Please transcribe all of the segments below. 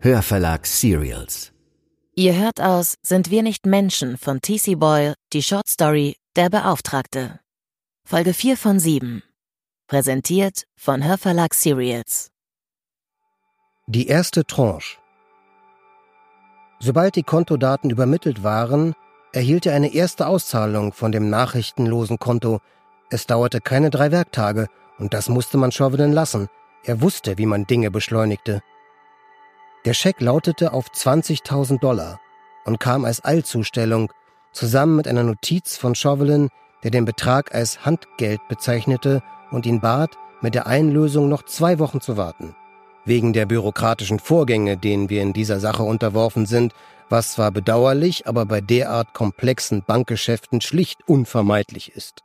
Hörverlag Serials. Ihr hört aus Sind wir nicht Menschen von T.C. Boyle, die Short Story Der Beauftragte. Folge 4 von 7. Präsentiert von Hörverlag Serials. Die erste Tranche. Sobald die Kontodaten übermittelt waren, erhielt er eine erste Auszahlung von dem nachrichtenlosen Konto. Es dauerte keine drei Werktage, und das musste man Chauvelin lassen. Er wusste, wie man Dinge beschleunigte. Der Scheck lautete auf 20.000 Dollar und kam als Eilzustellung, zusammen mit einer Notiz von Chauvelin, der den Betrag als Handgeld bezeichnete und ihn bat, mit der Einlösung noch zwei Wochen zu warten. Wegen der bürokratischen Vorgänge, denen wir in dieser Sache unterworfen sind, was zwar bedauerlich, aber bei derart komplexen Bankgeschäften schlicht unvermeidlich ist.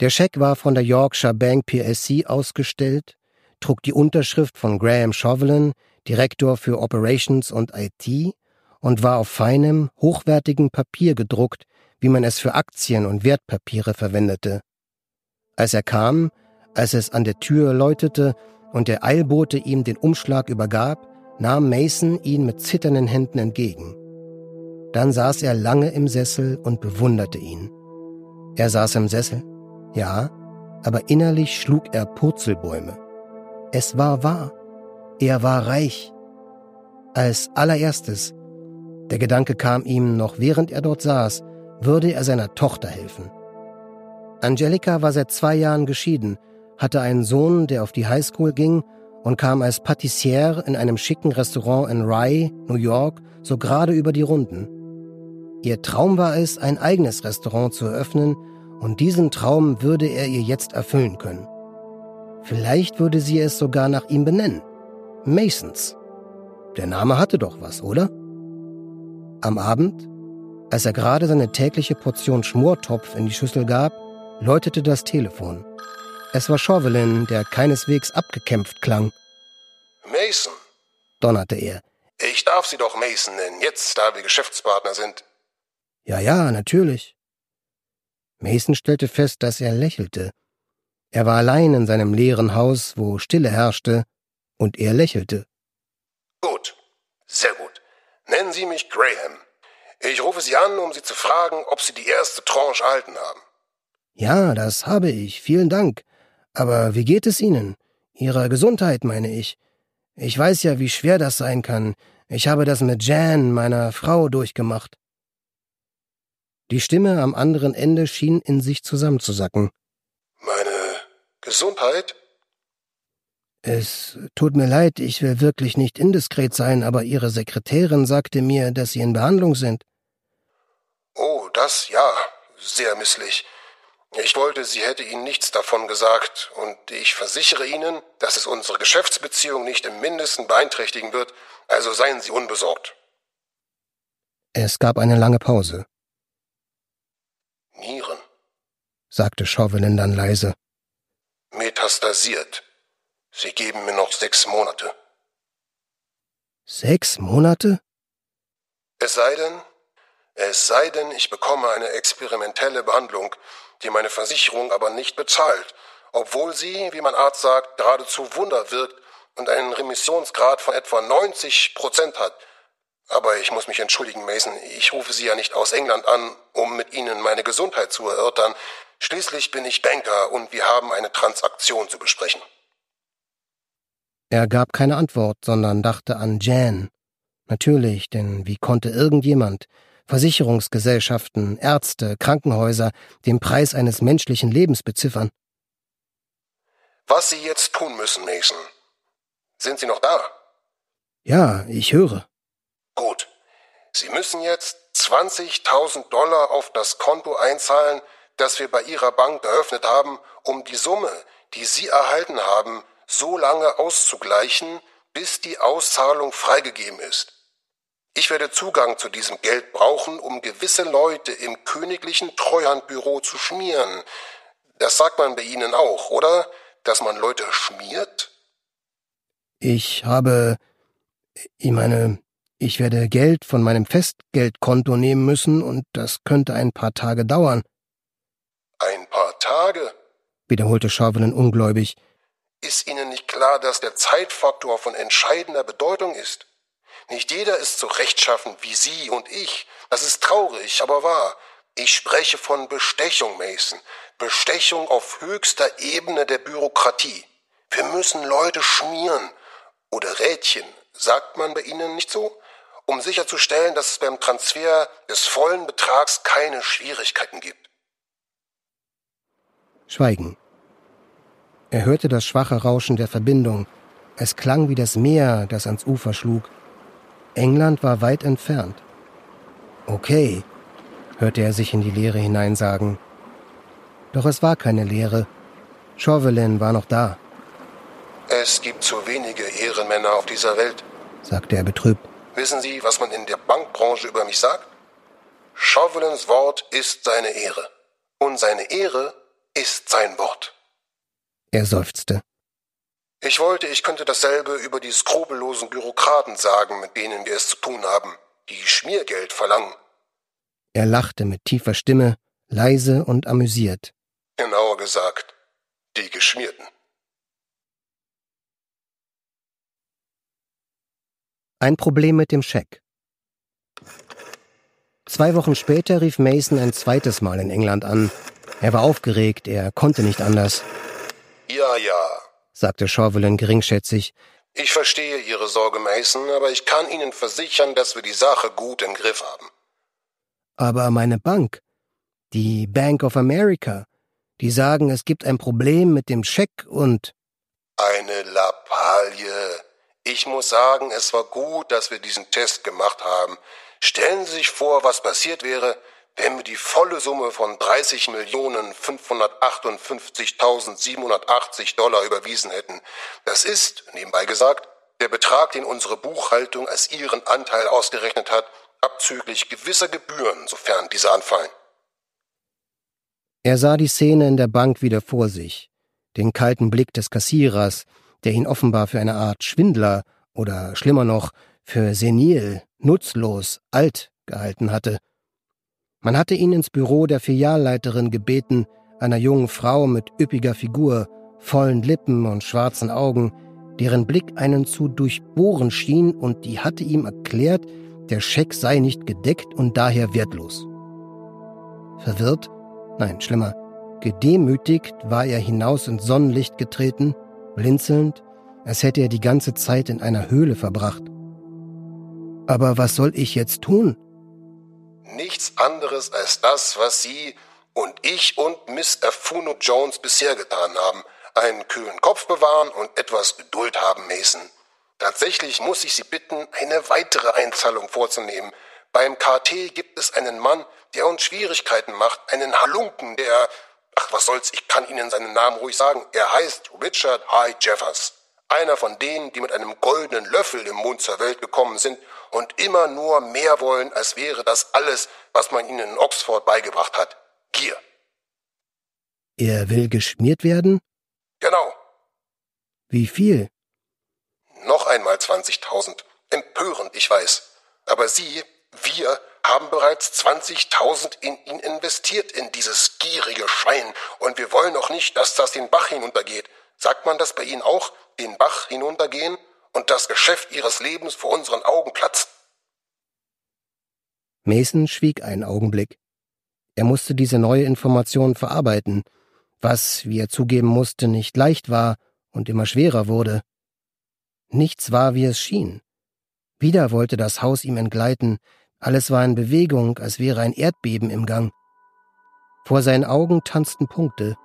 Der Scheck war von der Yorkshire Bank PLC ausgestellt trug die Unterschrift von Graham Chauvelin, Direktor für Operations und IT, und war auf feinem, hochwertigem Papier gedruckt, wie man es für Aktien und Wertpapiere verwendete. Als er kam, als es an der Tür läutete und der Eilbote ihm den Umschlag übergab, nahm Mason ihn mit zitternden Händen entgegen. Dann saß er lange im Sessel und bewunderte ihn. Er saß im Sessel, ja, aber innerlich schlug er Purzelbäume. Es war wahr. Er war reich. Als allererstes, der Gedanke kam ihm noch während er dort saß, würde er seiner Tochter helfen. Angelika war seit zwei Jahren geschieden, hatte einen Sohn, der auf die Highschool ging und kam als Patissiere in einem schicken Restaurant in Rye, New York, so gerade über die Runden. Ihr Traum war es, ein eigenes Restaurant zu eröffnen, und diesen Traum würde er ihr jetzt erfüllen können. Vielleicht würde sie es sogar nach ihm benennen. Masons. Der Name hatte doch was, oder? Am Abend, als er gerade seine tägliche Portion Schmortopf in die Schüssel gab, läutete das Telefon. Es war Chauvelin, der keineswegs abgekämpft klang. Mason, donnerte er. Ich darf Sie doch Mason nennen, jetzt da wir Geschäftspartner sind. Ja, ja, natürlich. Mason stellte fest, dass er lächelte. Er war allein in seinem leeren Haus, wo Stille herrschte, und er lächelte. Gut, sehr gut. Nennen Sie mich Graham. Ich rufe Sie an, um Sie zu fragen, ob Sie die erste Tranche erhalten haben. Ja, das habe ich. Vielen Dank. Aber wie geht es Ihnen? Ihrer Gesundheit, meine ich. Ich weiß ja, wie schwer das sein kann. Ich habe das mit Jan, meiner Frau, durchgemacht. Die Stimme am anderen Ende schien in sich zusammenzusacken. Gesundheit? Es tut mir leid, ich will wirklich nicht indiskret sein, aber Ihre Sekretärin sagte mir, dass Sie in Behandlung sind. Oh, das ja, sehr misslich. Ich wollte, sie hätte Ihnen nichts davon gesagt, und ich versichere Ihnen, dass es unsere Geschäftsbeziehung nicht im mindesten beeinträchtigen wird, also seien Sie unbesorgt. Es gab eine lange Pause. Nieren, sagte Chauvelin dann leise metastasiert. Sie geben mir noch sechs Monate. Sechs Monate? Es sei denn, es sei denn, ich bekomme eine experimentelle Behandlung, die meine Versicherung aber nicht bezahlt, obwohl sie, wie mein Arzt sagt, geradezu Wunder wirkt und einen Remissionsgrad von etwa 90 Prozent hat. Aber ich muss mich entschuldigen, Mason, ich rufe Sie ja nicht aus England an, um mit Ihnen meine Gesundheit zu erörtern. Schließlich bin ich Banker und wir haben eine Transaktion zu besprechen. Er gab keine Antwort, sondern dachte an Jan. Natürlich, denn wie konnte irgendjemand, Versicherungsgesellschaften, Ärzte, Krankenhäuser, den Preis eines menschlichen Lebens beziffern? Was Sie jetzt tun müssen, Mason. Sind Sie noch da? Ja, ich höre. Gut. Sie müssen jetzt 20.000 Dollar auf das Konto einzahlen, das wir bei Ihrer Bank eröffnet haben, um die Summe, die Sie erhalten haben, so lange auszugleichen, bis die Auszahlung freigegeben ist. Ich werde Zugang zu diesem Geld brauchen, um gewisse Leute im königlichen Treuhandbüro zu schmieren. Das sagt man bei Ihnen auch, oder? Dass man Leute schmiert? Ich habe. Ich meine, ich werde Geld von meinem Festgeldkonto nehmen müssen und das könnte ein paar Tage dauern. Ein paar Tage? wiederholte Chauvelin ungläubig. Ist Ihnen nicht klar, dass der Zeitfaktor von entscheidender Bedeutung ist? Nicht jeder ist so rechtschaffen wie Sie und ich. Das ist traurig, aber wahr. Ich spreche von Bestechung, Mason. Bestechung auf höchster Ebene der Bürokratie. Wir müssen Leute schmieren. Oder Rädchen. Sagt man bei Ihnen nicht so? Um sicherzustellen, dass es beim Transfer des vollen Betrags keine Schwierigkeiten gibt. Schweigen. Er hörte das schwache Rauschen der Verbindung. Es klang wie das Meer, das ans Ufer schlug. England war weit entfernt. Okay, hörte er sich in die Leere hineinsagen. Doch es war keine Leere. Chauvelin war noch da. Es gibt zu wenige Ehrenmänner auf dieser Welt, sagte er betrübt. Wissen Sie, was man in der Bankbranche über mich sagt? Chauvelins Wort ist seine Ehre. Und seine Ehre ist sein Wort. Er seufzte. Ich wollte, ich könnte dasselbe über die skrupellosen Bürokraten sagen, mit denen wir es zu tun haben, die Schmiergeld verlangen. Er lachte mit tiefer Stimme, leise und amüsiert. Genauer gesagt, die Geschmierten. Ein Problem mit dem Scheck. Zwei Wochen später rief Mason ein zweites Mal in England an. Er war aufgeregt, er konnte nicht anders. Ja, ja, sagte Chauvelin geringschätzig. Ich verstehe Ihre Sorge, Mason, aber ich kann Ihnen versichern, dass wir die Sache gut im Griff haben. Aber meine Bank, die Bank of America, die sagen, es gibt ein Problem mit dem Scheck und. Eine Lappalie. Ich muss sagen, es war gut, dass wir diesen Test gemacht haben. Stellen Sie sich vor, was passiert wäre, wenn wir die volle Summe von 30.558.780 Dollar überwiesen hätten, das ist, nebenbei gesagt, der Betrag, den unsere Buchhaltung als ihren Anteil ausgerechnet hat, abzüglich gewisser Gebühren, sofern diese anfallen. Er sah die Szene in der Bank wieder vor sich, den kalten Blick des Kassierers, der ihn offenbar für eine Art Schwindler oder schlimmer noch für senil, nutzlos, alt gehalten hatte. Man hatte ihn ins Büro der Filialleiterin gebeten, einer jungen Frau mit üppiger Figur, vollen Lippen und schwarzen Augen, deren Blick einen zu durchbohren schien, und die hatte ihm erklärt, der Scheck sei nicht gedeckt und daher wertlos. Verwirrt? Nein, schlimmer. Gedemütigt war er hinaus ins Sonnenlicht getreten, blinzelnd, als hätte er die ganze Zeit in einer Höhle verbracht. Aber was soll ich jetzt tun? Nichts anderes als das, was Sie und ich und Miss Afuno Jones bisher getan haben. Einen kühlen Kopf bewahren und etwas Geduld haben, Mason. Tatsächlich muss ich Sie bitten, eine weitere Einzahlung vorzunehmen. Beim KT gibt es einen Mann, der uns Schwierigkeiten macht, einen Halunken, der, ach was soll's, ich kann Ihnen seinen Namen ruhig sagen, er heißt Richard High Jeffers. Einer von denen, die mit einem goldenen Löffel im Mund zur Welt gekommen sind und immer nur mehr wollen, als wäre das alles, was man ihnen in Oxford beigebracht hat. Gier. Er will geschmiert werden? Genau. Wie viel? Noch einmal 20.000. Empörend, ich weiß. Aber Sie, wir, haben bereits 20.000 in ihn investiert, in dieses gierige Schwein. Und wir wollen auch nicht, dass das den Bach hinuntergeht. Sagt man das bei Ihnen auch? Den Bach hinuntergehen? und das Geschäft ihres Lebens vor unseren Augen platzt. Mason schwieg einen Augenblick. Er musste diese neue Information verarbeiten, was, wie er zugeben musste, nicht leicht war und immer schwerer wurde. Nichts war, wie es schien. Wieder wollte das Haus ihm entgleiten, alles war in Bewegung, als wäre ein Erdbeben im Gang. Vor seinen Augen tanzten Punkte,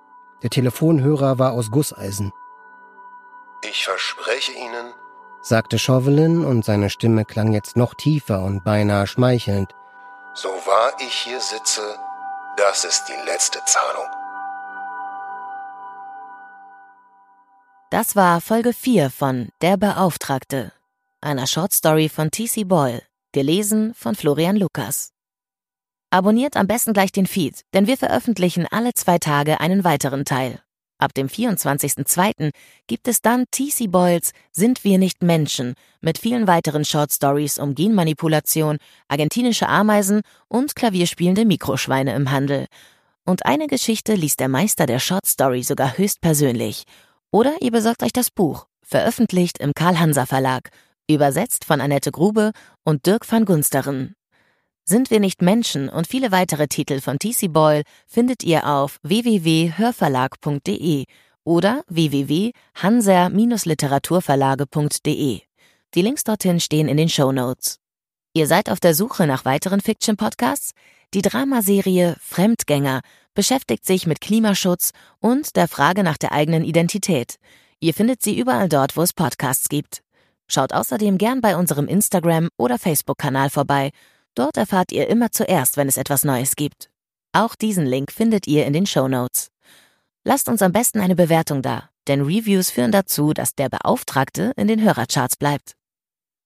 der Telefonhörer war aus Gusseisen. Ich verspreche Ihnen, sagte Chauvelin, und seine Stimme klang jetzt noch tiefer und beinahe schmeichelnd. So wahr ich hier sitze, das ist die letzte Zahlung. Das war Folge 4 von Der Beauftragte, einer Shortstory von T.C. Boyle, gelesen von Florian Lukas. Abonniert am besten gleich den Feed, denn wir veröffentlichen alle zwei Tage einen weiteren Teil. Ab dem 24.02. gibt es dann TC Boyles Sind wir nicht Menschen mit vielen weiteren Short Stories um Genmanipulation, argentinische Ameisen und klavierspielende Mikroschweine im Handel. Und eine Geschichte liest der Meister der Short Story sogar höchstpersönlich. Oder ihr besorgt euch das Buch, veröffentlicht im Karl-Hanser Verlag, übersetzt von Annette Grube und Dirk van Gunsteren. Sind wir nicht Menschen und viele weitere Titel von TC Boyle findet ihr auf www.hörverlag.de oder www.hanser-literaturverlage.de. Die Links dorthin stehen in den Show Notes. Ihr seid auf der Suche nach weiteren Fiction-Podcasts? Die Dramaserie Fremdgänger beschäftigt sich mit Klimaschutz und der Frage nach der eigenen Identität. Ihr findet sie überall dort, wo es Podcasts gibt. Schaut außerdem gern bei unserem Instagram- oder Facebook-Kanal vorbei. Dort erfahrt ihr immer zuerst, wenn es etwas Neues gibt. Auch diesen Link findet ihr in den Show Notes. Lasst uns am besten eine Bewertung da, denn Reviews führen dazu, dass der Beauftragte in den Hörercharts bleibt.